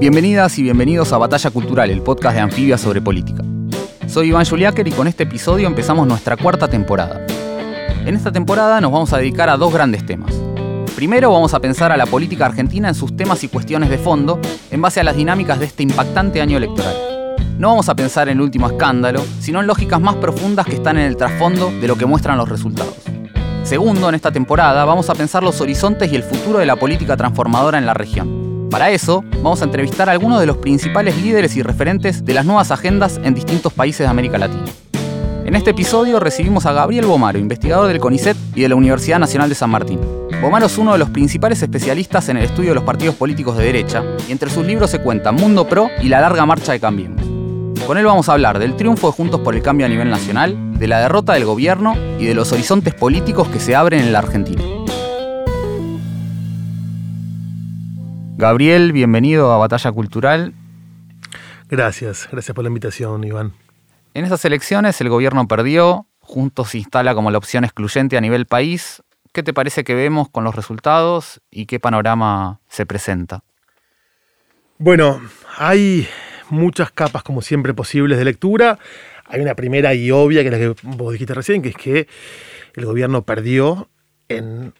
Bienvenidas y bienvenidos a Batalla Cultural, el podcast de Anfibia sobre política. Soy Iván Juliáquer y con este episodio empezamos nuestra cuarta temporada. En esta temporada nos vamos a dedicar a dos grandes temas. Primero vamos a pensar a la política argentina en sus temas y cuestiones de fondo en base a las dinámicas de este impactante año electoral. No vamos a pensar en el último escándalo, sino en lógicas más profundas que están en el trasfondo de lo que muestran los resultados. Segundo, en esta temporada vamos a pensar los horizontes y el futuro de la política transformadora en la región. Para eso, vamos a entrevistar a algunos de los principales líderes y referentes de las nuevas agendas en distintos países de América Latina. En este episodio recibimos a Gabriel Bomaro, investigador del CONICET y de la Universidad Nacional de San Martín. Bomaro es uno de los principales especialistas en el estudio de los partidos políticos de derecha, y entre sus libros se cuentan Mundo Pro y La larga marcha de Cambiemos. Con él vamos a hablar del triunfo de Juntos por el Cambio a nivel nacional, de la derrota del gobierno y de los horizontes políticos que se abren en la Argentina. Gabriel, bienvenido a Batalla Cultural. Gracias, gracias por la invitación, Iván. En estas elecciones el gobierno perdió, Juntos se instala como la opción excluyente a nivel país. ¿Qué te parece que vemos con los resultados y qué panorama se presenta? Bueno, hay muchas capas, como siempre, posibles de lectura. Hay una primera y obvia, que es la que vos dijiste recién, que es que el gobierno perdió en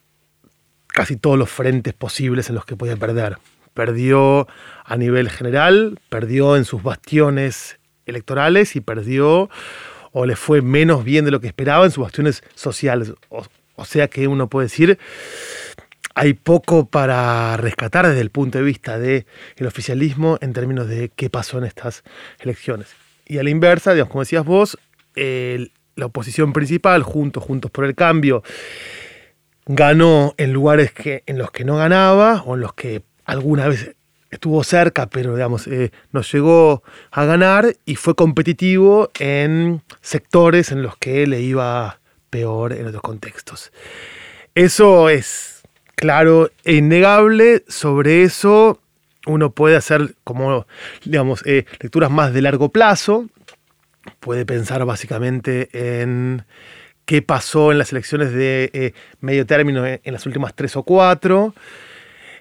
casi todos los frentes posibles en los que podía perder. Perdió a nivel general, perdió en sus bastiones electorales y perdió o le fue menos bien de lo que esperaba en sus bastiones sociales. O, sea que uno puede decir, hay poco para rescatar desde el punto de vista del oficialismo en términos de qué pasó en estas elecciones. Y a la inversa, digamos, como decías vos, la oposición principal, Juntos, Juntos por el Cambio, ganó en lugares que, en los que no ganaba o en los que alguna vez estuvo cerca, pero digamos, eh, no llegó a ganar y fue competitivo en sectores en los que le iba peor en otros contextos. Eso es claro e innegable. Sobre eso uno puede hacer como, digamos, eh, lecturas más de largo plazo. Puede pensar básicamente en qué pasó en las elecciones de eh, medio término en, las últimas tres o cuatro.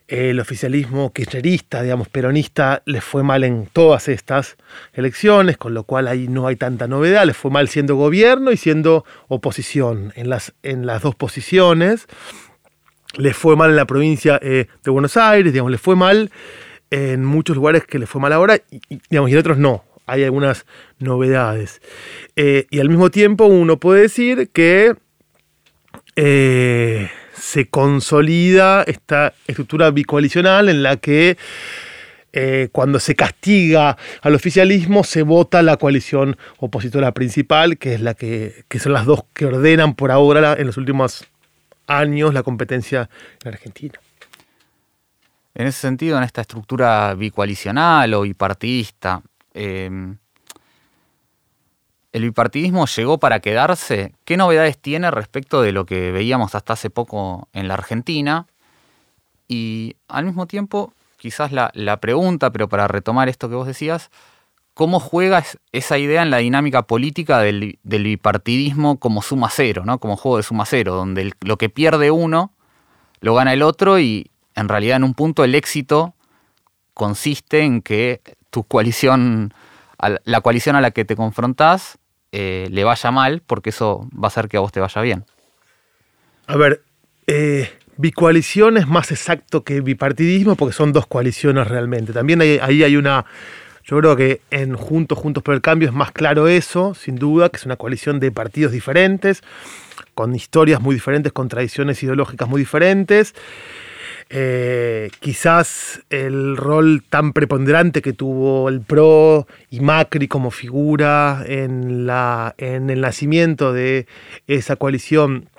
El oficialismo kirchnerista, digamos, peronista, les fue mal en todas estas elecciones, con lo cual ahí no hay tanta novedad. Les fue mal siendo gobierno y siendo oposición en las, en las dos posiciones. Les fue mal en la provincia eh, de Buenos Aires, digamos, les fue mal en muchos lugares que les fue mal ahora, digamos, y en otros no hay algunas novedades. Eh, y al mismo tiempo uno puede decir que eh, se consolida esta estructura bicoalicional en la que eh, cuando se castiga al oficialismo se vota la coalición opositora principal, que es la que, que son las dos que ordenan por ahora en los últimos años la competencia en Argentina. En ese sentido, en esta estructura bicoalicional o bipartidista, Em, ¿El bipartidismo llegó para quedarse? ¿Qué novedades tiene respecto de lo que veíamos hasta hace poco en la Argentina? Y al mismo tiempo, quizás la, pregunta, pero para retomar esto que vos decías, ¿cómo juega esa idea en la dinámica política del, bipartidismo como suma cero, ¿no? como juego de suma cero, donde lo que pierde uno lo gana el otro y en realidad en un punto el éxito consiste en que tu coalición, la coalición a la que te confrontás, eh, le vaya mal, porque eso va a hacer que a vos te vaya bien. A ver, eh, bicoalición es más exacto que bipartidismo porque son dos coaliciones realmente. También ahí hay, una, yo creo que en Juntos, Juntos por el Cambio es más claro eso, sin duda, que es una coalición de partidos diferentes, con historias muy diferentes, con tradiciones ideológicas muy diferentes. Eh, quizás el rol tan preponderante que tuvo el PRO y Macri como figura en, la, en el nacimiento de esa coalición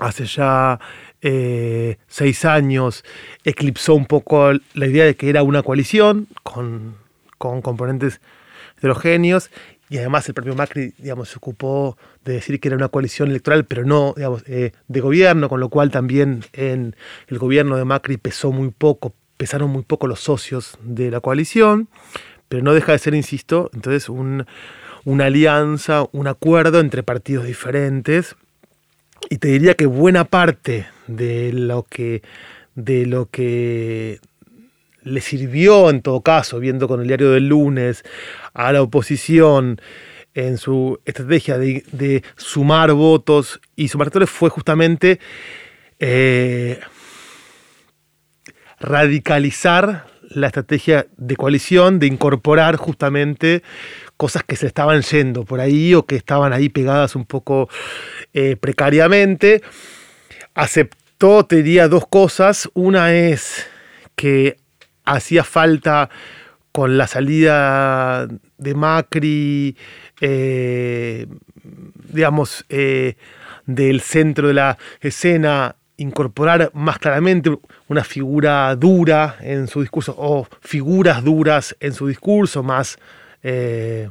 hace ya eh, seis años eclipsó un poco la idea de que era una coalición con, con componentes heterogéneos y además el propio Macri, digamos, se ocupó de decir que era una coalición electoral, pero no, digamos, eh, de gobierno, con lo cual también en el gobierno de Macri pesó muy poco, pesaron muy poco los socios de la coalición, pero no deja de ser, insisto, entonces una alianza, un acuerdo entre partidos diferentes. Y te diría que buena parte de lo que, de lo que le sirvió en todo caso, viendo con el diario del lunes, a la oposición en su estrategia de, sumar votos y sumar actores fue justamente eh, radicalizar la estrategia de coalición, de incorporar justamente cosas que se estaban yendo por ahí o que estaban ahí pegadas un poco eh, precariamente. Aceptó, te diría, dos cosas. Una es que hacía falta con la salida de Macri, eh, digamos, eh, del centro de la escena, incorporar más claramente una figura dura en su discurso, o figuras duras en su discurso, más eh,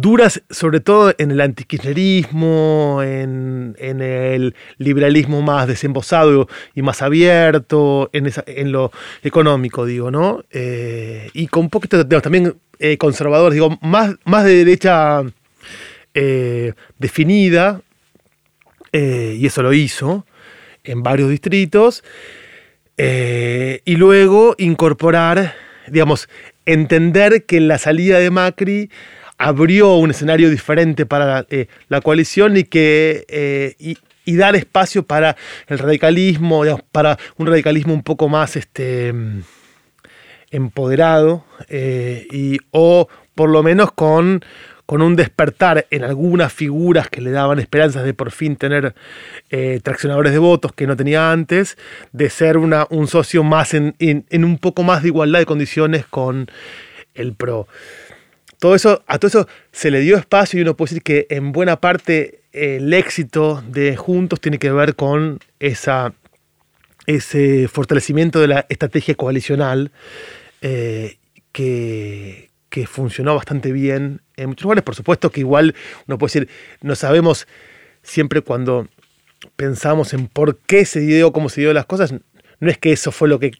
duras sobre todo en el antikirchnerismo, en, en, el liberalismo más desembosado y más abierto, en, en lo económico, digo, ¿no? Eh, y con un poquito también eh, conservadores, digo, más, más de derecha eh, definida, y eso lo hizo en varios distritos, y luego incorporar, digamos, entender que la salida de Macri abrió un escenario diferente para eh, la, coalición y que eh, y, dar espacio para el radicalismo, para un radicalismo un poco más este, empoderado eh, y, o por lo menos con, con un despertar en algunas figuras que le daban esperanzas de por fin tener traccionadores de votos que no tenía antes, de ser un socio más en, en un poco más de igualdad de condiciones con el PRO todo eso, a todo eso se le dio espacio y uno puede decir que en buena parte el éxito de Juntos tiene que ver con esa, ese fortalecimiento de la estrategia coalicional eh, que, que funcionó bastante bien en muchos lugares. Por supuesto que igual uno puede decir, no sabemos siempre cuando pensamos en por qué se dio, cómo se dio las cosas, no es que eso fue lo que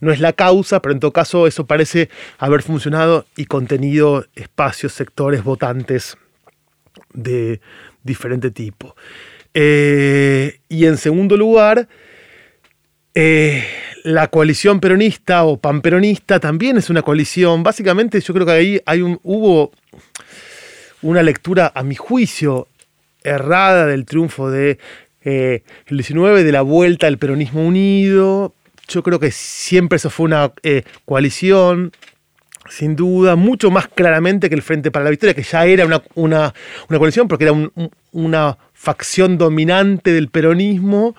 no es la causa, pero en todo caso eso parece haber funcionado y contenido espacios, sectores, votantes de diferente tipo. Eh, y en segundo lugar, eh, la coalición peronista o panperonista también es una coalición. Básicamente yo creo que ahí hay un, hubo una lectura, a mi juicio, errada del triunfo de eh, el 19, de la vuelta al peronismo unido, yo creo que siempre eso fue una eh, coalición, sin duda, mucho más claramente que el Frente para la Victoria, que ya era una, una, coalición porque era una facción dominante del peronismo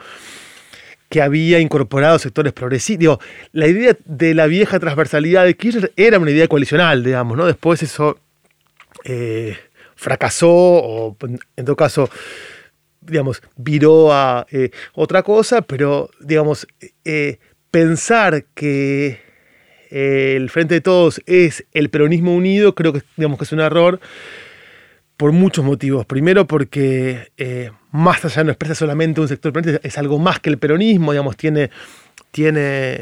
que había incorporado sectores progresistas. la idea de la vieja transversalidad de Kirchner era una idea coalicional, digamos, ¿no? Después eso eh, fracasó, o en todo caso, digamos, viró a eh, otra cosa, pero, digamos, pensar que eh, el Frente de Todos es el peronismo unido, creo que, digamos, que es un error por muchos motivos. Primero porque eh, más allá no expresa solamente un sector peronista, es algo más que el peronismo, digamos, tiene, tiene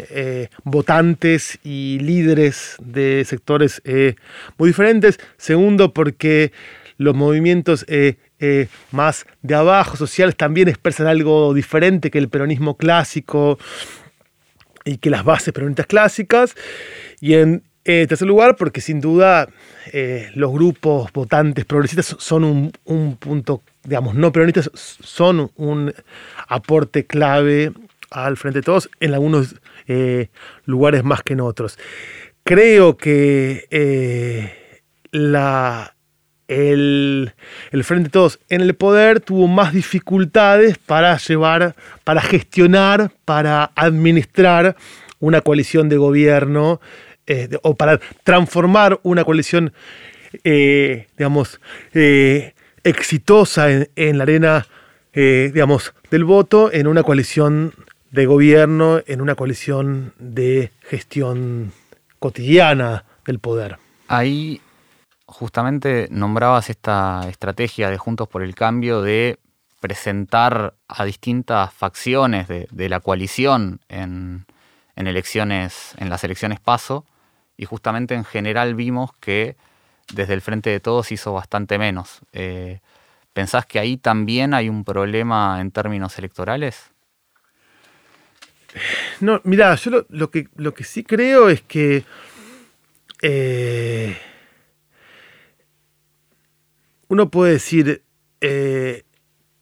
eh, votantes y líderes de sectores muy diferentes. Segundo porque los movimientos más de abajo, sociales, también expresan algo diferente que el peronismo clásico y que las bases peronistas clásicas. Y en eh, tercer lugar, porque sin duda eh, los grupos votantes progresistas son un, punto, digamos, no peronistas, son un aporte clave al Frente de Todos en algunos eh, lugares más que en otros. Creo que la, el, Frente de Todos en el poder tuvo más dificultades para llevar, para gestionar, para administrar una coalición de gobierno eh, o para transformar una coalición, eh, digamos, eh, exitosa en, la arena, digamos, del voto en una coalición de gobierno, en una coalición de gestión cotidiana del poder. Ahí justamente nombrabas esta estrategia de Juntos por el Cambio de presentar a distintas facciones de, la coalición en, elecciones, en las elecciones paso, y justamente en general vimos que desde el Frente de Todos hizo bastante menos. Eh, ¿Pensás que ahí también hay un problema en términos electorales? No, mira, yo lo, que, lo que sí creo es que eh, uno puede decir, eh,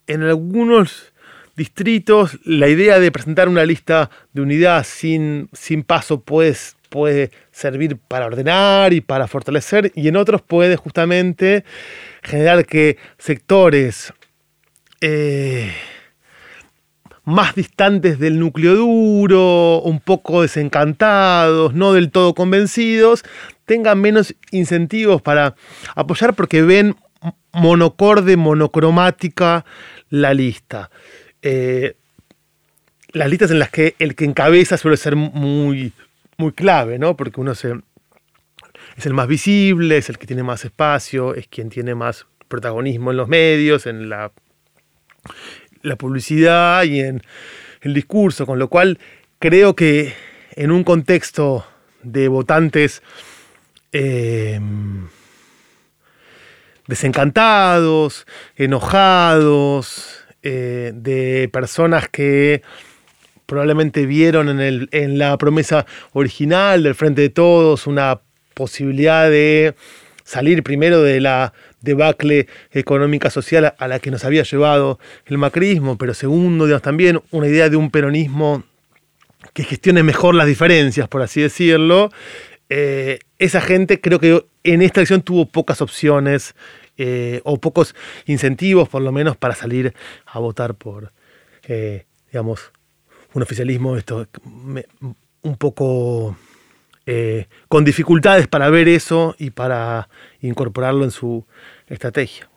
en algunos distritos la idea de presentar una lista de unidad sin, sin paso puede, puede servir para ordenar y para fortalecer, y en otros puede justamente generar que sectores eh, más distantes del núcleo duro, un poco desencantados, no del todo convencidos, tengan menos incentivos para apoyar porque ven monocorde, monocromática la lista. Eh, las listas en las que el que encabeza suele ser muy, muy clave, ¿no? Porque uno es el más visible, es el que tiene más espacio, es quien tiene más protagonismo en los medios, en la, la publicidad y en el discurso, con lo cual creo que en un contexto de votantes eh, desencantados, enojados, eh, de personas que probablemente vieron en, el, en la promesa original del Frente de Todos una posibilidad de salir primero de la debacle económica social a la que nos había llevado el macrismo, pero segundo, digamos, también una idea de un peronismo que gestione mejor las diferencias, por así decirlo. Eh, esa gente creo que en esta elección tuvo pocas opciones eh, o pocos incentivos, por lo menos, para salir a votar por, eh, digamos, un oficialismo esto, un poco con dificultades para ver eso y para incorporarlo en su estrategia.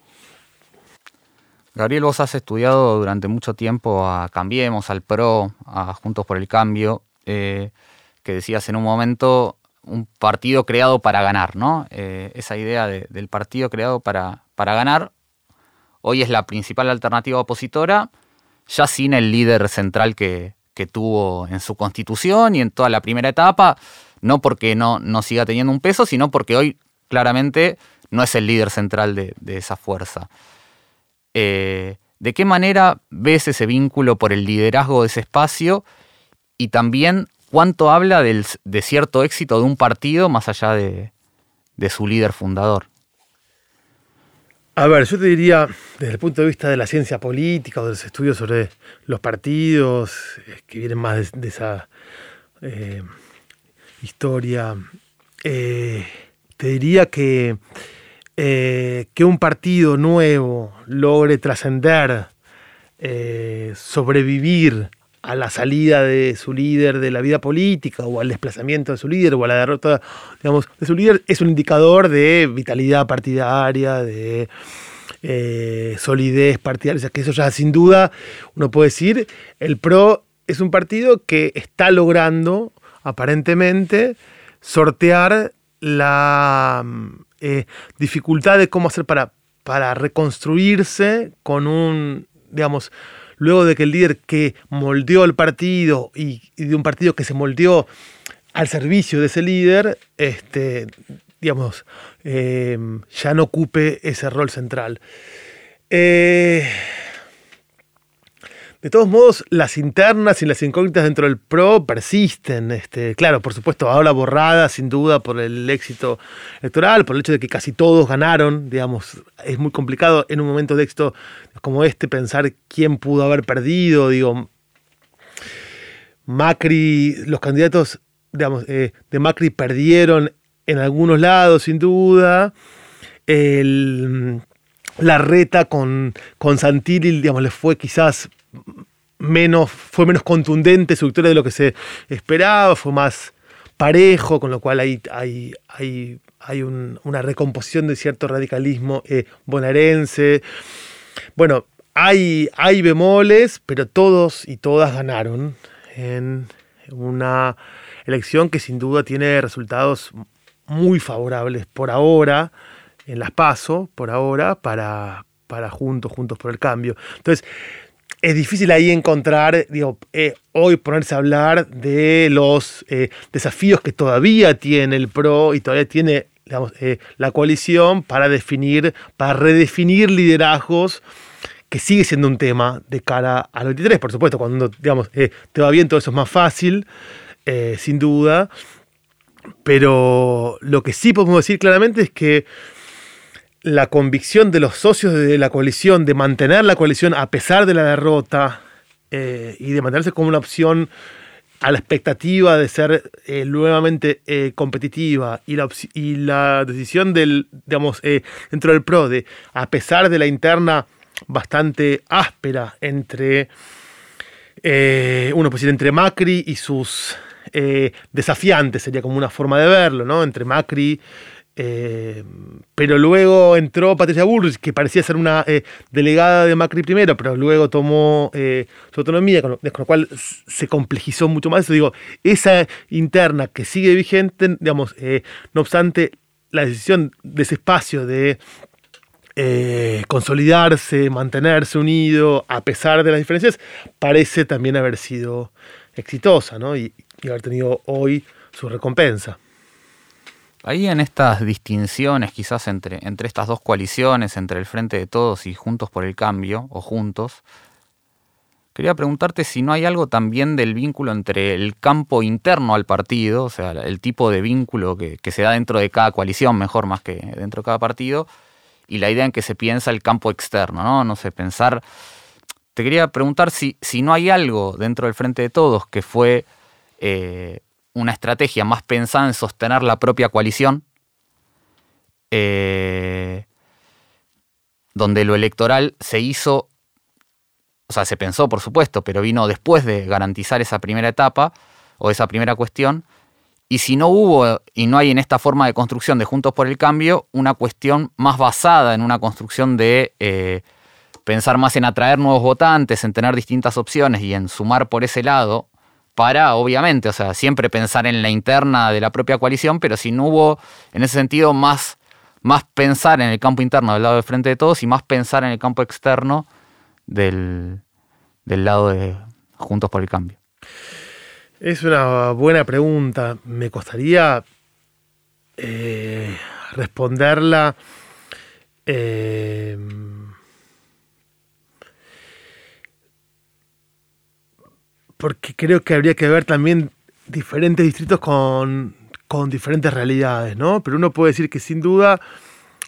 Gabriel, vos has estudiado durante mucho tiempo a Cambiemos, al PRO, a Juntos por el Cambio, que decías en un momento un partido creado para ganar, ¿no? Eh, esa idea del partido creado para, para ganar, hoy es la principal alternativa opositora, ya sin el líder central que, tuvo en su constitución y en toda la primera etapa, no porque no, no siga teniendo un peso, sino porque hoy claramente no es el líder central de, esa fuerza. Eh, ¿De qué manera ves ese vínculo por el liderazgo de ese espacio y también cuánto habla de cierto éxito de un partido más allá de, su líder fundador. A ver, yo te diría, desde el punto de vista de la ciencia política o de los estudios sobre los partidos, eh, que vienen más de, esa eh, historia, eh, te diría que, que un partido nuevo logre trascender, sobrevivir a la salida de su líder de la vida política o al desplazamiento de su líder o a la derrota, digamos, de su líder es un indicador de vitalidad partidaria, de eh, solidez partidaria. O sea, que eso ya sin duda uno puede decir, el PRO es un partido que está logrando aparentemente sortear la eh, dificultad de cómo hacer para, para reconstruirse con un, digamos, luego de que el líder que moldeó el partido y, de un partido que se moldeó al servicio de ese líder, este, digamos, eh, ya no ocupe ese rol central. Eh, de todos modos, las internas y las incógnitas dentro del PRO persisten. Este, claro, por supuesto, ahora borrada sin duda por el éxito electoral, por el hecho de que casi todos ganaron. Digamos, es muy complicado en un momento de éxito como este pensar quién pudo haber perdido. Digo, Macri, los candidatos eh, de Macri perdieron en algunos lados, sin duda. la reta con, con Santilli, digamos, le fue quizás menos, fue menos contundente su victoria de lo que se esperaba, fue más parejo, con lo cual hay, hay, hay, hay una recomposición de cierto radicalismo eh, bonaerense. Bueno, hay, hay bemoles, pero todos y todas ganaron en una elección que sin duda tiene resultados muy favorables por ahora, en las PASO, por ahora, para, para Juntos, Juntos por el Cambio. Entonces, es difícil ahí encontrar, eh, hoy ponerse a hablar de los eh, desafíos que todavía tiene el PRO y todavía tiene eh, la coalición para definir, para redefinir liderazgos que sigue siendo un tema de cara al 23. Por supuesto, cuando digamos, te va bien todo eso es más fácil, sin duda. Pero lo que sí podemos decir claramente es que la convicción de los socios de la coalición de mantener la coalición a pesar de la derrota eh, y de mantenerse como una opción a la expectativa de ser eh, nuevamente eh, competitiva y la, y la, decisión del, digamos, dentro del PRO de, a pesar de la interna bastante áspera entre, uno pues entre Macri y sus desafiantes, sería como una forma de verlo, ¿no? Entre Macri eh, pero luego entró Patricia Bullrich, que parecía ser una eh, delegada de Macri primero, pero luego tomó eh, su autonomía, con lo, cual se complejizó mucho más. Eso digo, esa interna que sigue vigente, digamos, no obstante, la decisión de ese espacio de consolidarse, mantenerse unido, a pesar de las diferencias, parece también haber sido exitosa, ¿no? y haber tenido hoy su recompensa. Ahí en estas distinciones quizás entre, entre estas dos coaliciones, entre el Frente de Todos y Juntos por el Cambio, o Juntos, quería preguntarte si no hay algo también del vínculo entre el campo interno al partido, o sea, el tipo de vínculo que, se da dentro de cada coalición, mejor más que dentro de cada partido, y la idea en que se piensa el campo externo, ¿no? No sé, pensar... Te quería preguntar si, si no hay algo dentro del Frente de Todos que fue... Eh, una estrategia más pensada en sostener la propia coalición, eh, donde lo electoral se hizo, o sea, se pensó por supuesto, pero vino después de garantizar esa primera etapa o esa primera cuestión, y si no hubo y no hay en esta forma de construcción de Juntos por el Cambio, una cuestión más basada en una construcción de eh, pensar más en atraer nuevos votantes, en tener distintas opciones y en sumar por ese lado, para, obviamente, o sea, siempre pensar en la interna de la propia coalición, pero si no hubo, en ese sentido, más, más pensar en el campo interno del lado del Frente de Todos y más pensar en el campo externo del, lado de Juntos por el Cambio. Es una buena pregunta. Me costaría eh, responderla. Eh, porque creo que habría que ver también diferentes distritos con, diferentes realidades, ¿no? Pero uno puede decir que sin duda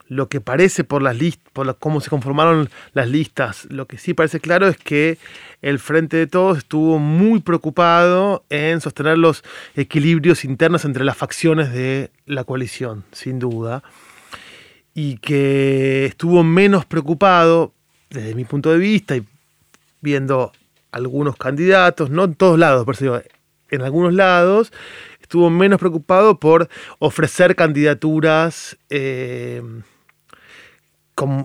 lo que parece por las listas, por cómo se conformaron las listas, lo que sí parece claro es que el Frente de Todos estuvo muy preocupado en sostener los equilibrios internos entre las facciones de la coalición, sin duda, y que estuvo menos preocupado, desde mi punto de vista y viendo algunos candidatos, no en todos lados, por eso en algunos lados, estuvo menos preocupado por ofrecer candidaturas eh,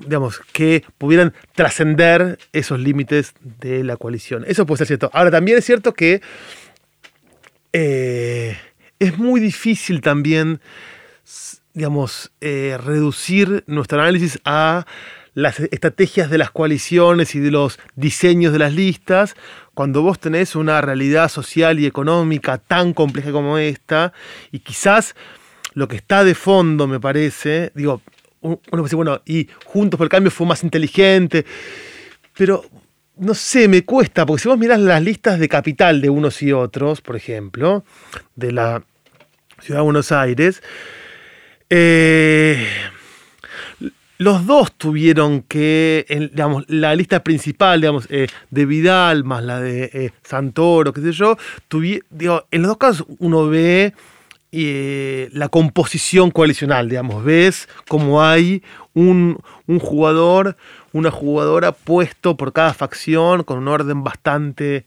digamos, que pudieran trascender esos límites de la coalición. Eso puede ser cierto. Ahora, también es cierto que eh, es muy difícil también, digamos, eh, reducir nuestro análisis a las estrategias de las coaliciones y de los diseños de las listas, cuando vos tenés una realidad social y económica tan compleja como esta, y quizás lo que está de fondo, me parece, digo, uno puede decir, bueno, y Juntos por el Cambio fue más inteligente, pero no sé, me cuesta, porque si vos mirás las listas de capital de unos y otros, por ejemplo, de la Ciudad de Buenos Aires, eh, los dos tuvieron que, digamos, la lista principal, digamos, eh, de Vidal más la de eh, Santoro, qué sé yo, digo, en los dos casos uno ve eh, la composición coalicional, digamos, ves cómo hay un, jugador, una jugadora puesto por cada facción con un orden bastante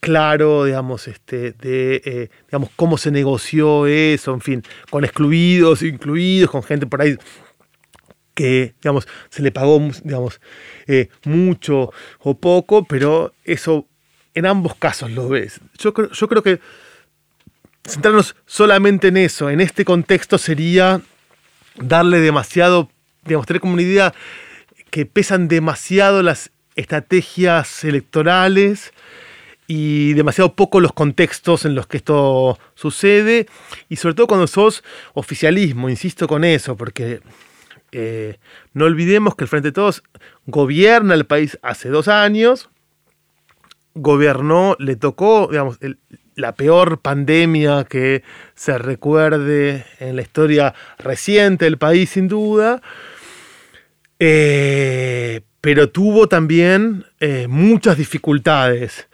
claro, digamos, este, de, digamos, cómo se negoció eso, en fin, con excluidos, incluidos, con gente por ahí que digamos, se le pagó digamos, eh, mucho o poco, pero eso en ambos casos lo ves. Yo, yo creo que centrarnos solamente en eso, en este contexto, sería darle demasiado, digamos, tener como una idea que pesan demasiado las estrategias electorales y demasiado poco los contextos en los que esto sucede, y sobre todo cuando sos oficialismo, insisto con eso, porque eh, no olvidemos que el Frente de Todos gobierna el país hace dos años, gobernó, le tocó, digamos, la peor pandemia que se recuerde en la historia reciente del país, sin duda, eh, pero tuvo también eh, muchas dificultades.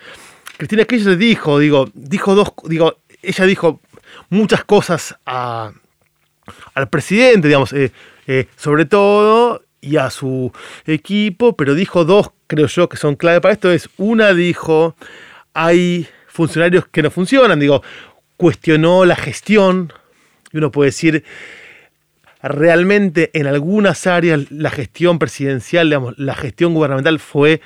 Cristina Kirchner dijo, digo, dijo dos, digo, ella dijo muchas cosas al presidente, digamos, eh, sobre todo, y a su equipo, pero dijo dos, creo yo, que son clave para esto. Es una dijo, hay funcionarios que no funcionan, digo, cuestionó la gestión, y uno puede decir, realmente en algunas áreas la gestión presidencial, digamos, la gestión gubernamental fue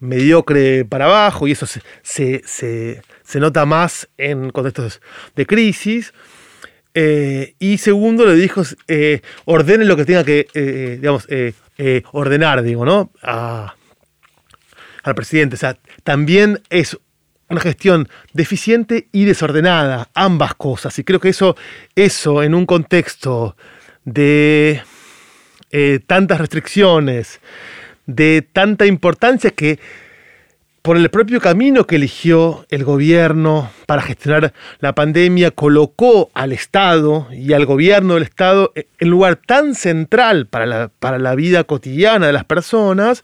mediocre para abajo y eso se, nota más en contextos de crisis. Eh, y segundo, le dijo, eh, ordene lo que tenga que, eh, digamos, ordenar, digo, ¿no? al presidente. O sea, también es una gestión deficiente y desordenada, ambas cosas. Y creo que eso, eso en un contexto de tantas restricciones, de tanta importancia que por el propio camino que eligió el gobierno para gestionar la pandemia, colocó al Estado y al gobierno del Estado en lugar tan central para la, para la vida cotidiana de las personas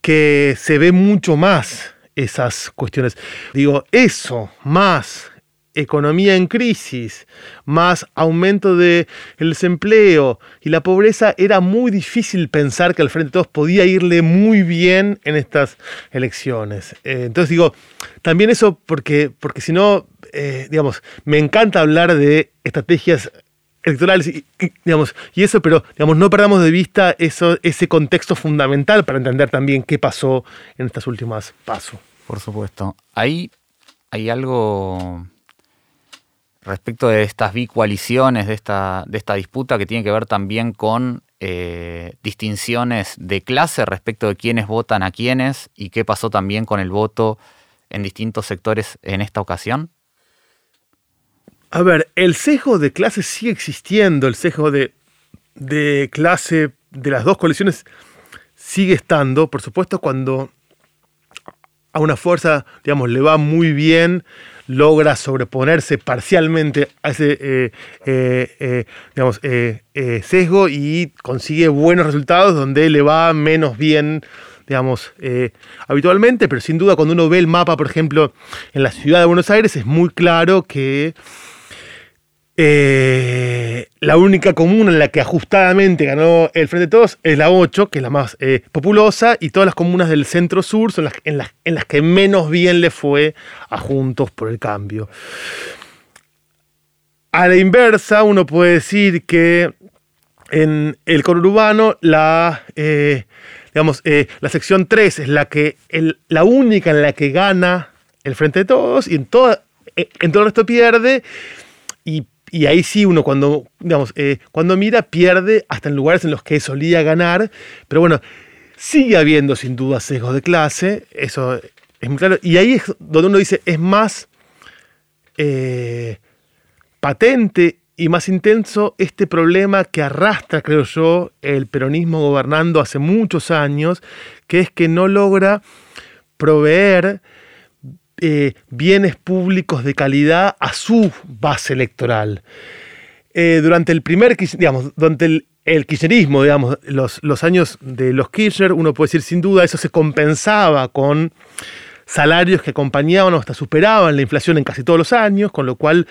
que se ve mucho más esas cuestiones. Digo, eso más economía en crisis, más aumento del desempleo y la pobreza, era muy difícil pensar que al Frente de Todos podía irle muy bien en estas elecciones. Eh, entonces digo, también eso porque, porque si no, eh, digamos, me encanta hablar de estrategias electorales y, digamos, y eso, pero digamos, no perdamos de vista eso, ese contexto fundamental para entender también qué pasó en estas últimas pasos. Por supuesto. Ahí hay algo respecto de estas bicoaliciones, de esta, de esta disputa que tiene que ver también con eh, distinciones de clase respecto de quiénes votan a quiénes y qué pasó también con el voto en distintos sectores en esta ocasión? A ver, el sesgo de clase sigue existiendo, el sesgo de, de clase de las dos coaliciones sigue estando, por supuesto, cuando a una fuerza, digamos, le va muy bien logra sobreponerse parcialmente a ese eh, eh, eh, sesgo y consigue buenos resultados donde le va menos bien digamos, habitualmente, pero sin duda cuando uno ve el mapa, por ejemplo, en la ciudad de Buenos Aires, es muy claro que eh, la única comuna en la que ajustadamente ganó el Frente de Todos es la 8, que es la más eh, populosa, y todas las comunas del centro sur son las, en, las, en las que menos bien le fue a Juntos por el Cambio. A la inversa, uno puede decir que en el conurbano la, eh, digamos, la sección 3 es la, que, la única en la que gana el Frente de Todos y en, toda, en todo el resto pierde. Y y ahí sí uno cuando, digamos, eh, cuando mira pierde hasta en lugares en los que solía ganar, pero bueno, sigue habiendo sin duda sesgos de clase, eso es muy claro, y ahí es donde uno dice, es más eh, patente y más intenso este problema que arrastra, creo yo, el peronismo gobernando hace muchos años, que es que no logra proveer eh, bienes públicos de calidad a su base electoral. Eh, durante el primer, digamos, durante el, kirchnerismo, digamos, los, los años de los Kirchner, uno puede decir sin duda, eso se compensaba con salarios que acompañaban o hasta superaban la inflación en casi todos los años, con lo cual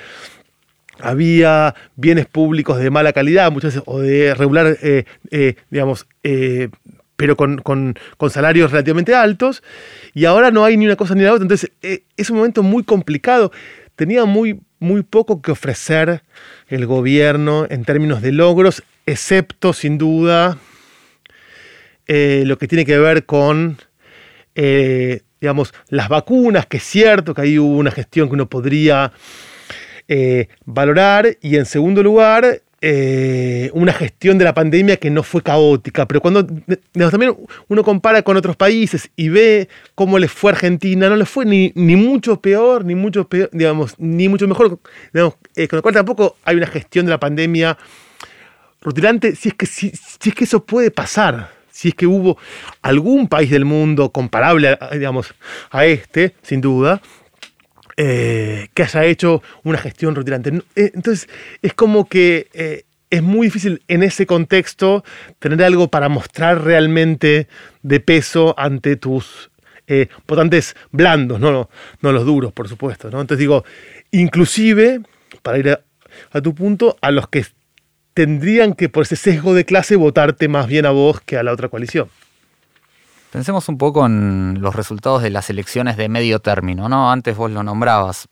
había bienes públicos de mala calidad, muchas veces, o de regular, eh, digamos, pero con, salarios relativamente altos, y ahora no hay ni una cosa ni la otra. Entonces eh, es un momento muy complicado. Tenía muy, muy poco que ofrecer el gobierno en términos de logros, excepto, sin duda, eh, lo que tiene que ver con, eh, digamos, las vacunas, que es cierto que ahí hubo una gestión que uno podría valorar y en segundo lugar, eh, una gestión de la pandemia que no fue caótica, pero cuando también uno compara con otros países y ve cómo le fue a Argentina, no le fue ni, ni mucho peor, ni mucho peor, digamos, ni mucho mejor, digamos, eh, con lo cual tampoco hay una gestión de la pandemia rutilante, si es que, si, es que eso puede pasar, si es que hubo algún país del mundo comparable, digamos, a este, sin duda, eh, que haya hecho una gestión rutilante. Eh, entonces, es como que eh, es muy difícil en ese contexto tener algo para mostrar realmente de peso ante tus votantes blandos, no, no, los duros, por supuesto. ¿no? Entonces digo, inclusive, para ir a tu punto, a los que tendrían que por ese sesgo de clase votarte más bien a vos que a la otra coalición. Pensemos un poco en los resultados de las elecciones de medio término, ¿no? Antes vos lo nombrabas.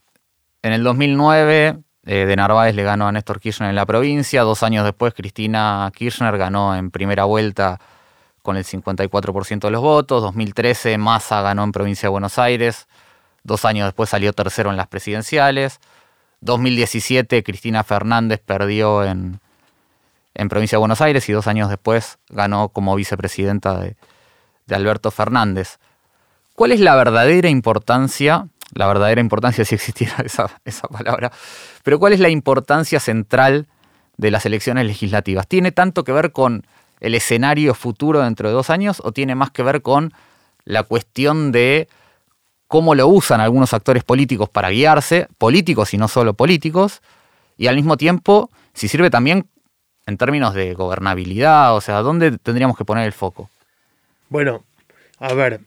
En el 2009, eh, de Narváez le ganó a Néstor Kirchner en la provincia. Dos años después, Cristina Kirchner ganó en primera vuelta con el 54% de los votos. 2013, Massa ganó en provincia de Buenos Aires. Dos años después salió tercero en las presidenciales. 2017, Cristina Fernández perdió en, en provincia de Buenos Aires y dos años después ganó como vicepresidenta de, de Alberto Fernández. ¿Cuál es la verdadera importancia, la verdadera importancia si existiera esa, palabra, pero cuál es la importancia central de las elecciones legislativas? ¿Tiene tanto que ver con el escenario futuro dentro de dos años o tiene más que ver con la cuestión de cómo lo usan algunos actores políticos para guiarse, políticos y no solo políticos, y al mismo tiempo si sirve también en términos de gobernabilidad, o sea, ¿dónde tendríamos que poner el foco? Bueno, a ver,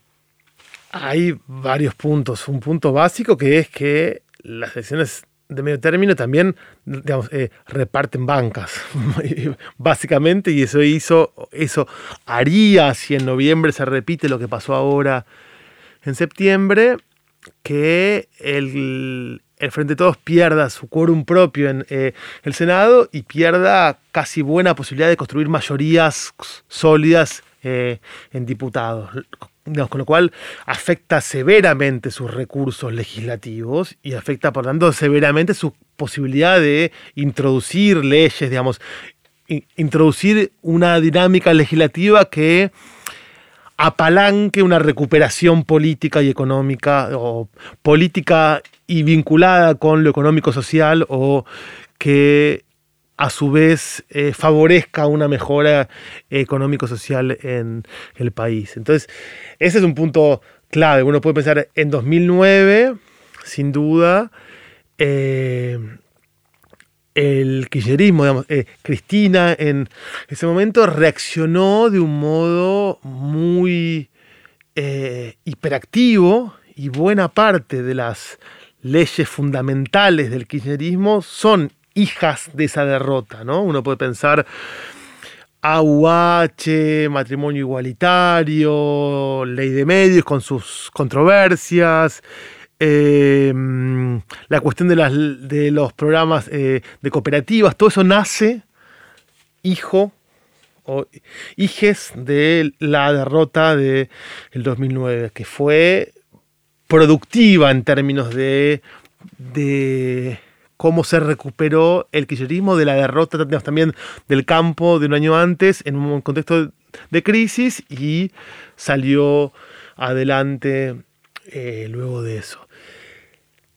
hay varios puntos. Un punto básico que es que las elecciones de medio término también, eh, reparten bancas, básicamente, y eso hizo, eso haría, si en noviembre se repite lo que pasó ahora en septiembre, que el, Frente de Todos pierda su quórum propio en eh, el Senado y pierda casi buena posibilidad de construir mayorías sólidas eh, en diputados. con lo cual afecta severamente sus recursos legislativos y afecta, por tanto, severamente su posibilidad de introducir leyes, digamos, introducir una dinámica legislativa que apalanque una recuperación política y económica, o política y vinculada con lo económico-social, o que a su vez eh, favorezca una mejora económico-social en el país. Entonces, ese es un punto clave. Uno puede pensar en 2009, sin duda, eh, el kirchnerismo, digamos, eh, Cristina en ese momento reaccionó de un modo muy hiperactivo y buena parte de las leyes fundamentales del kirchnerismo son hijas de esa derrota, ¿no? Uno puede pensar AUH, matrimonio igualitario, ley de medios con sus controversias, em, la cuestión de, de los programas eh, de cooperativas, todo eso nace hijo o hijes de la derrota del 2009, que fue productiva en términos de, de cómo se recuperó el kirchnerismo de la derrota también del campo de un año antes en un contexto de crisis y salió adelante eh, luego de eso.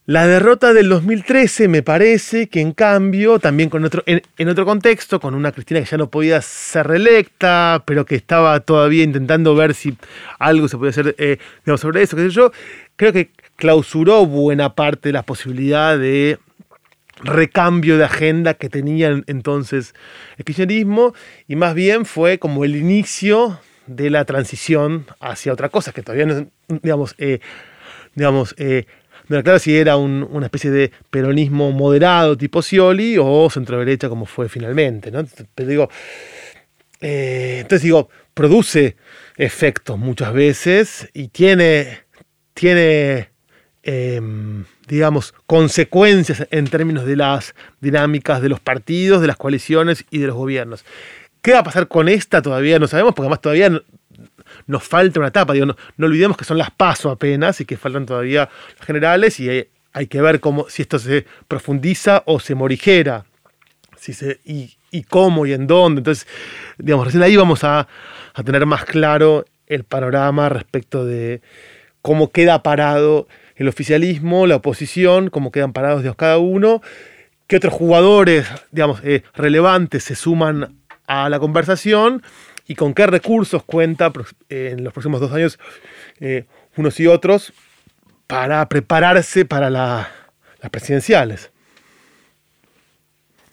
La derrota del 2013 me parece que en cambio, también con otro, en, otro contexto, con una Cristina que ya no podía ser reelecta, pero que estaba todavía intentando ver si algo se podía hacer eh, sobre eso, qué sé yo, creo que clausuró buena parte de la posibilidad de recambio de agenda que tenía entonces el kirchnerismo y más bien fue como el inicio de la transición hacia otra cosa, que todavía no, digamos, eh, digamos eh, no era claro si era una especie de peronismo moderado tipo Scioli o centro derecha como fue finalmente. Pero digo, eh, entonces digo, produce efectos muchas veces y tiene, tiene em, digamos, consecuencias en términos de las dinámicas de los partidos, de las coaliciones y de los gobiernos. ¿Qué va a pasar con esta? Todavía no sabemos, porque además todavía nos falta una etapa. Digo, no, olvidemos que son las paso apenas y que faltan todavía las generales y hay, que ver cómo, si esto se profundiza o se morigera, si se, y, cómo y en dónde. Entonces, digamos, recién ahí vamos a, a tener más claro el panorama respecto de cómo queda parado el oficialismo, la oposición, cómo quedan parados Dios cada uno, qué otros jugadores, digamos, eh, relevantes se suman a la conversación y con qué recursos cuenta en los próximos dos años eh, unos y otros para prepararse para las presidenciales.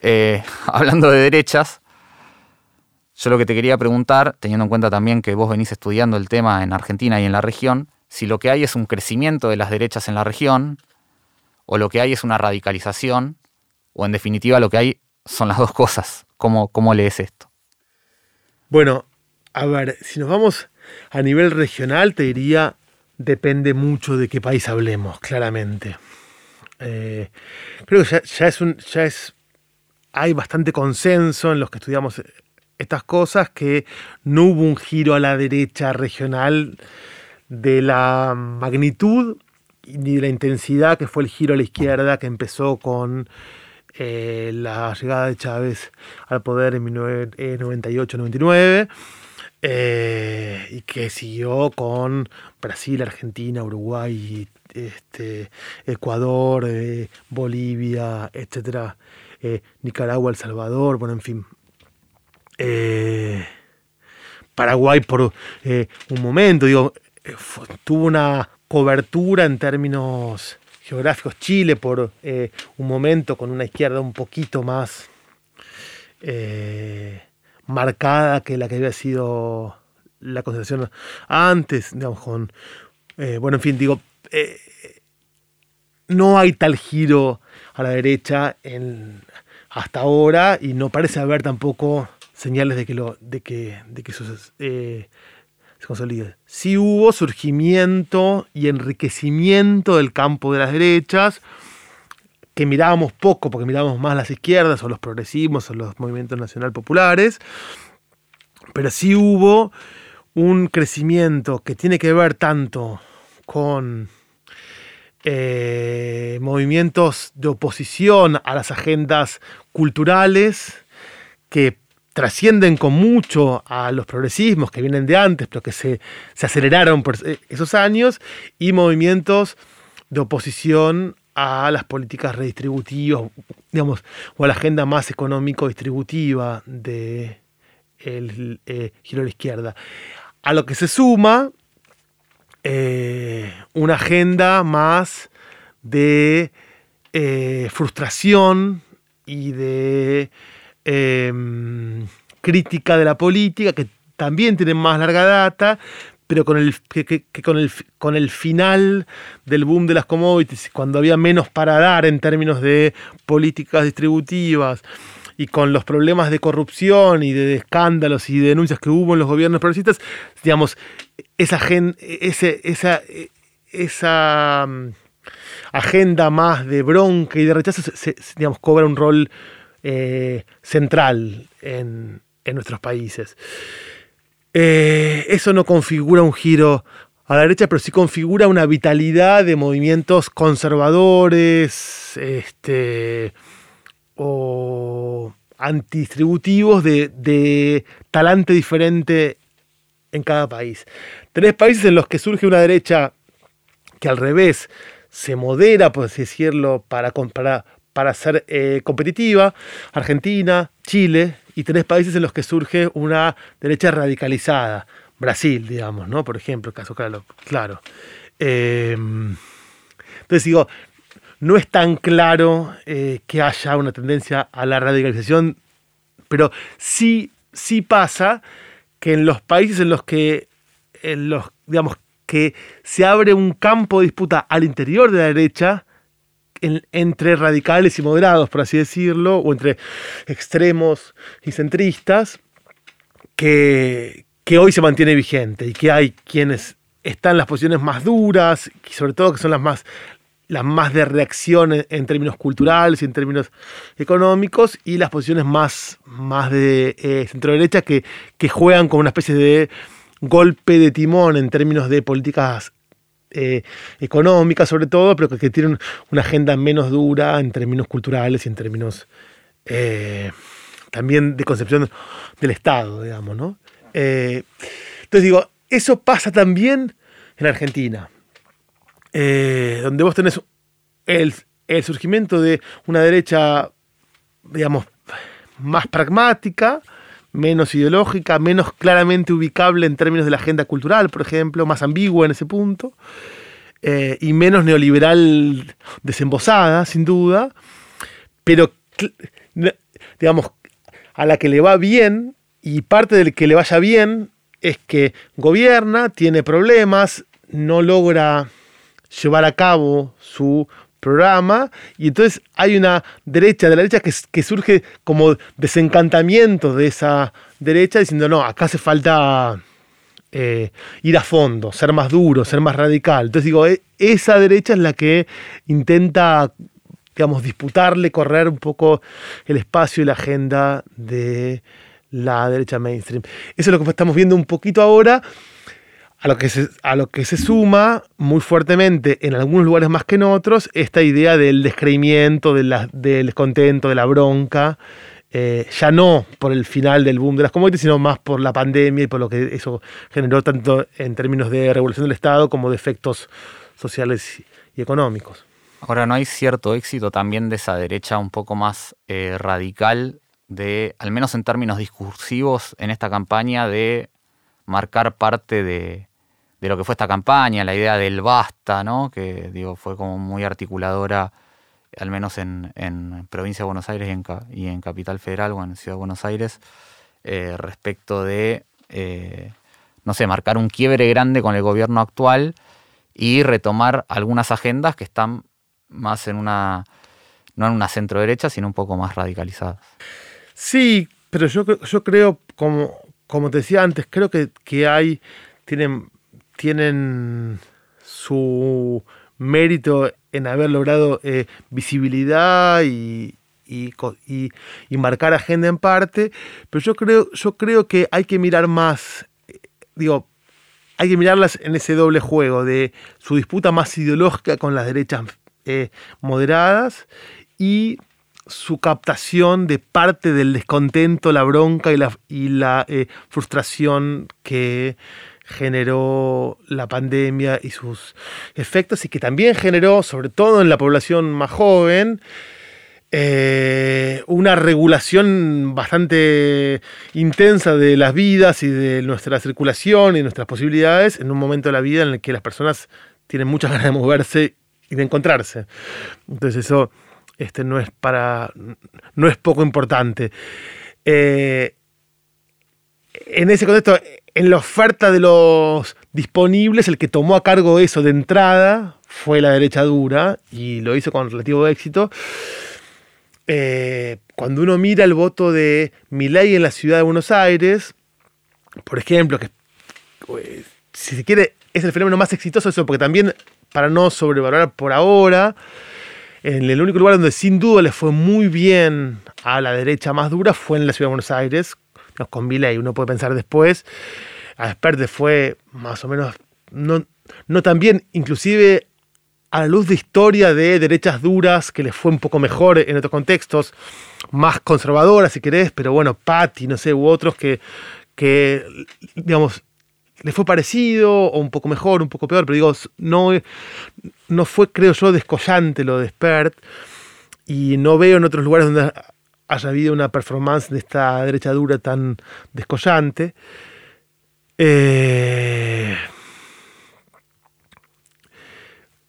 Eh, hablando de derechas, yo lo que te quería preguntar, teniendo en cuenta también que vos venís estudiando el tema en Argentina y en la región, si lo que hay es un crecimiento de las derechas en la región, o lo que hay es una radicalización, o en definitiva lo que hay son las dos cosas. ¿Cómo, cómo lees esto? Bueno, a ver, si nos vamos a nivel regional, te diría, depende mucho de qué país hablemos, claramente. Eh, creo que ya, es un, ya es, hay bastante consenso en los que estudiamos estas cosas que no hubo un giro a la derecha regional de la magnitud ni de la intensidad que fue el giro a la izquierda que empezó con eh, la llegada de Chávez al poder en 1998-99 eh, y que siguió con Brasil, Argentina, Uruguay, este, Ecuador, eh, Bolivia, etcétera, Nicaragua, El Salvador, bueno, en fin. Paraguay por un momento, digo, tuvo una cobertura en términos geográficos. Chile por eh, un momento con una izquierda un poquito más eh, marcada que la que había sido la concepción antes, digamos, con, eh, bueno, en fin, digo, no hay tal giro a la derecha hasta ahora y no parece haber tampoco señales de que, lo, de que, de que eso se Sí hubo surgimiento y enriquecimiento del campo de las derechas, que mirábamos poco, porque mirábamos más las izquierdas o los progresismos o los movimientos nacional populares, pero sí hubo un crecimiento que tiene que ver tanto con eh, movimientos de oposición a las agendas culturales que trascienden con mucho a los progresismos que vienen de antes, pero que se, aceleraron por esos años, y movimientos de oposición a las políticas redistributivas, digamos, o a la agenda más económico-distributiva de el eh, giro a la izquierda. A lo que se suma eh, una agenda más de eh, frustración y de Em, crítica de la política, que también tienen más larga data, pero con el, que, con, el, con el final del boom de las commodities, cuando había menos para dar en términos de políticas distributivas, y con los problemas de corrupción y de escándalos y denuncias que hubo en los gobiernos progresistas, digamos, esa, ese, esa, esa mm, agenda más de bronca y de rechazo, digamos, cobra un rol eh, central en, nuestros países. Eh, eso no configura un giro a la derecha, pero sí configura una vitalidad de movimientos conservadores este, o antidistributivos de, de talante diferente en cada país. Tenés países en los que surge una derecha que al revés se modera, por así decirlo, para, para, para ser eh, competitiva, Argentina, Chile, y tres países en los que surge una derecha radicalizada, Brasil, digamos, ¿no? Por ejemplo, el caso claro. claro. Em, entonces digo, no es tan claro eh, que haya una tendencia a la radicalización, pero sí, sí pasa que en los países en los que, en los, digamos, que se abre un campo de disputa al interior de la derecha, entre radicales y moderados, por así decirlo, o entre extremos y centristas, que, que hoy se mantiene vigente y que hay quienes están en las posiciones más duras y sobre todo que son las más, las más de reacción en, términos culturales y en términos económicos, y las posiciones más, más de eh, centro derecha que, que juegan como una especie de golpe de timón en términos de políticas eh, económica sobre todo, pero que, tienen una agenda menos dura en términos culturales y en términos eh, también de concepción del Estado, digamos, ¿no? Eh, entonces digo, eso pasa también en Argentina, donde vos tenés el, el surgimiento de una derecha, digamos, más pragmática, menos ideológica, menos claramente ubicable en términos de la agenda cultural, por ejemplo, más ambigua en ese punto, eh, y menos neoliberal desembosada, sin duda, pero, digamos, a la que le va bien, y parte del que le vaya bien es que gobierna, tiene problemas, no logra llevar a cabo su programa, y entonces hay una derecha de la derecha que, surge como desencantamiento de esa derecha, diciendo, no, acá hace falta eh, ir a fondo, ser más duro, ser más radical. Entonces digo, e, esa derecha es la que intenta, digamos, disputarle, correr un poco el espacio y la agenda de la derecha mainstream. Eso es lo que estamos viendo un poquito ahora a lo, que se, a lo que se suma muy fuertemente, en algunos lugares más que en otros, esta idea del descreimiento, del descontento, de la bronca, eh, ya no por el final del boom de las commodities, sino más por la pandemia y por lo que eso generó tanto en términos de revolución del Estado como de efectos sociales y económicos. Ahora, ¿no hay cierto éxito también de esa derecha un poco más eh, radical de, al menos en términos discursivos, en esta campaña de marcar parte de, de lo que fue esta campaña, la idea del basta, ¿no? que digo, fue como muy articuladora, al menos en, provincia de Buenos Aires y en, Capital Federal o en Ciudad de Buenos Aires, eh, respecto de, eh, no sé, marcar un quiebre grande con el gobierno actual y retomar algunas agendas que están más en una, no en una centro derecha, sino un poco más radicalizadas. Sí, pero yo, yo creo, como, como te decía antes, creo que, que hay, tienen tienen su mérito en haber logrado eh, visibilidad y, marcar agenda en parte, pero yo creo, yo creo que hay que mirar más, eh, digo, hay que mirarlas en ese doble juego de su disputa más ideológica con las derechas eh, moderadas y su captación de parte del descontento, la bronca y la, y la frustración que generó la pandemia y sus efectos y que también generó, sobre todo en la población más joven, eh, una regulación bastante intensa de las vidas y de nuestra circulación y nuestras posibilidades en un momento de la vida en el que las personas tienen muchas ganas de moverse y de encontrarse. Entonces eso este, no, es para, no es poco importante. Eh, en ese contexto, en la oferta de los disponibles, el que tomó a cargo eso de entrada fue la derecha dura y lo hizo con relativo éxito. Eh, cuando uno mira el voto de Milei en la ciudad de Buenos Aires, por ejemplo, que pues, si se quiere es el fenómeno más exitoso eso, porque también, para no sobrevalorar por ahora, en el único lugar donde sin duda le fue muy bien a la derecha más dura fue en la ciudad de Buenos Aires, con y uno puede pensar después, a Esperte fue más o menos, no, no inclusive a la luz de historia de derechas duras, que les fue un poco mejor en otros contextos, más conservadoras si querés, pero bueno, Patti, no sé, u otros que, que digamos, les fue parecido, o un poco mejor, un poco peor, pero digo, no, no fue, creo yo, descollante lo de Spert, y no veo en otros lugares donde haya habido una performance de esta derecha dura tan descollante. Eh,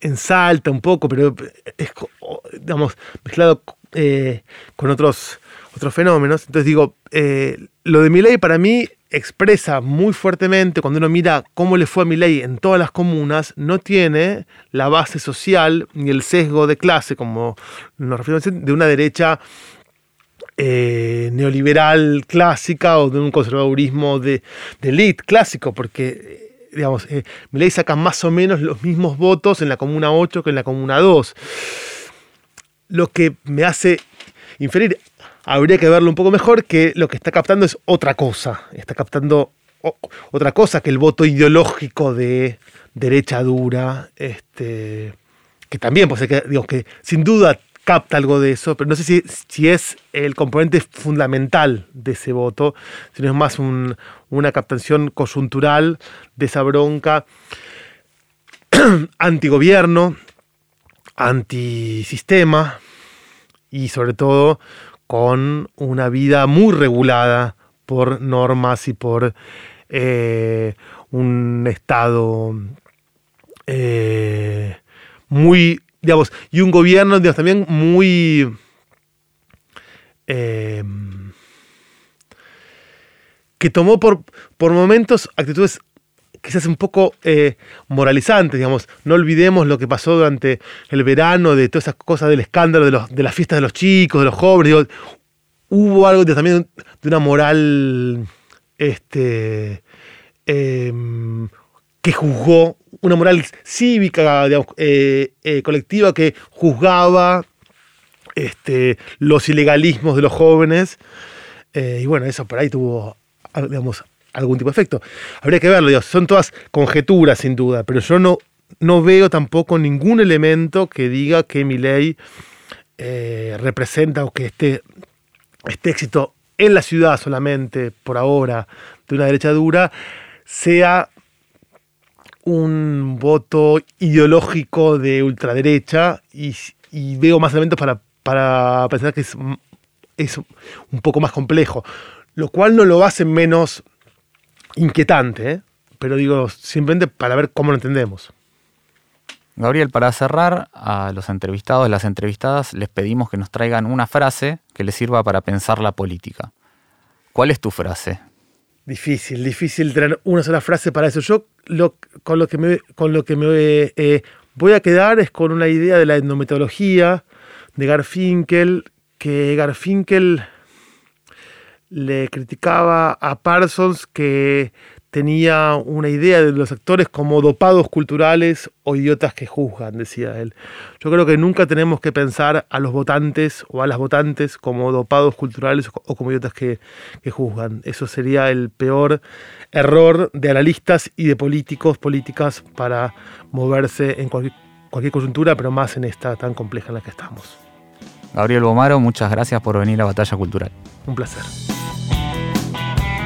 en Salta un poco, pero es, digamos, mezclado eh, con otros, otros fenómenos. Entonces digo, eh, lo de Milei para mí expresa muy fuertemente, cuando uno mira cómo le fue a Milei en todas las comunas, no tiene la base social ni el sesgo de clase, como nos referimos, de una derecha eh, neoliberal clásica o de un conservadurismo de, elite clásico, porque, eh, digamos, eh, Milei saca más o menos los mismos votos en la Comuna 8 que en la Comuna 2. Lo que me hace inferir, habría que verlo un poco mejor, que lo que está captando es otra cosa. Está captando otra cosa que el voto ideológico de, derecha dura, este, que también, pues, que, digamos, que sin duda capta algo de eso, pero no sé si, si es el componente fundamental de ese voto, sino es más una captación coyuntural de esa bronca antigobierno, antisistema y sobre todo con una vida muy regulada por normas y por eh, un Estado eh, muy, digamos, y un gobierno digamos, también muy... Eh, que tomó por, por momentos actitudes quizás un poco eh, moralizante, digamos. No olvidemos lo que pasó durante el verano, de todas esas cosas del escándalo, de, los, de las fiestas de los chicos, de los jóvenes. hubo algo también de una moral este, em, que juzgó, una moral cívica, eh, eh, colectiva, que juzgaba este, los ilegalismos de los jóvenes. y bueno, eso por ahí tuvo, digamos, algún tipo de efecto. Habría que verlo, son todas conjeturas sin duda, pero yo no, no veo tampoco ningún elemento que diga que mi ley eh, representa o que este, este éxito en la ciudad solamente, por ahora, de una derecha dura, sea un voto ideológico de ultraderecha y, veo más elementos para, para pensar que es, es un poco más complejo, lo cual no lo hace menos inquietante, ¿eh? pero digo, simplemente para ver cómo lo entendemos. Gabriel, para cerrar, a los entrevistados, las entrevistadas, les pedimos que nos traigan una frase que les sirva para pensar la política. ¿Cuál es tu frase? Difícil, difícil tener una sola frase para eso. Yo con lo que me, con lo que me eh, voy a quedar es con una idea de la endometología de Garfinkel, que Garfinkel le criticaba a Parsons que tenía una idea de los actores como dopados culturales o idiotas que juzgan, decía él. Yo creo que nunca tenemos que pensar a los votantes o a las votantes como dopados culturales o como idiotas que, juzgan. Eso sería el peor error de analistas y de políticos, políticas para moverse en cualquier, cualquier coyuntura, pero más en esta tan compleja en la que estamos. Gabriel Bomaro, muchas gracias por venir a Batalla Cultural. Un placer.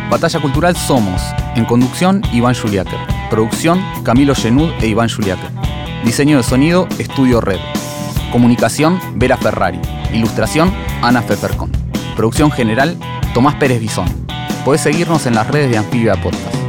Batalla Cultural Somos. En conducción, Iván Juliáquer. Producción, Camilo Genud e Iván Juliáquer. Diseño de sonido, Estudio Red. Comunicación, Vera Ferrari. Ilustración, Ana Fefercon. Producción general, Tomás Pérez Bisón. Podés seguirnos en las redes de Anfibia Podcast.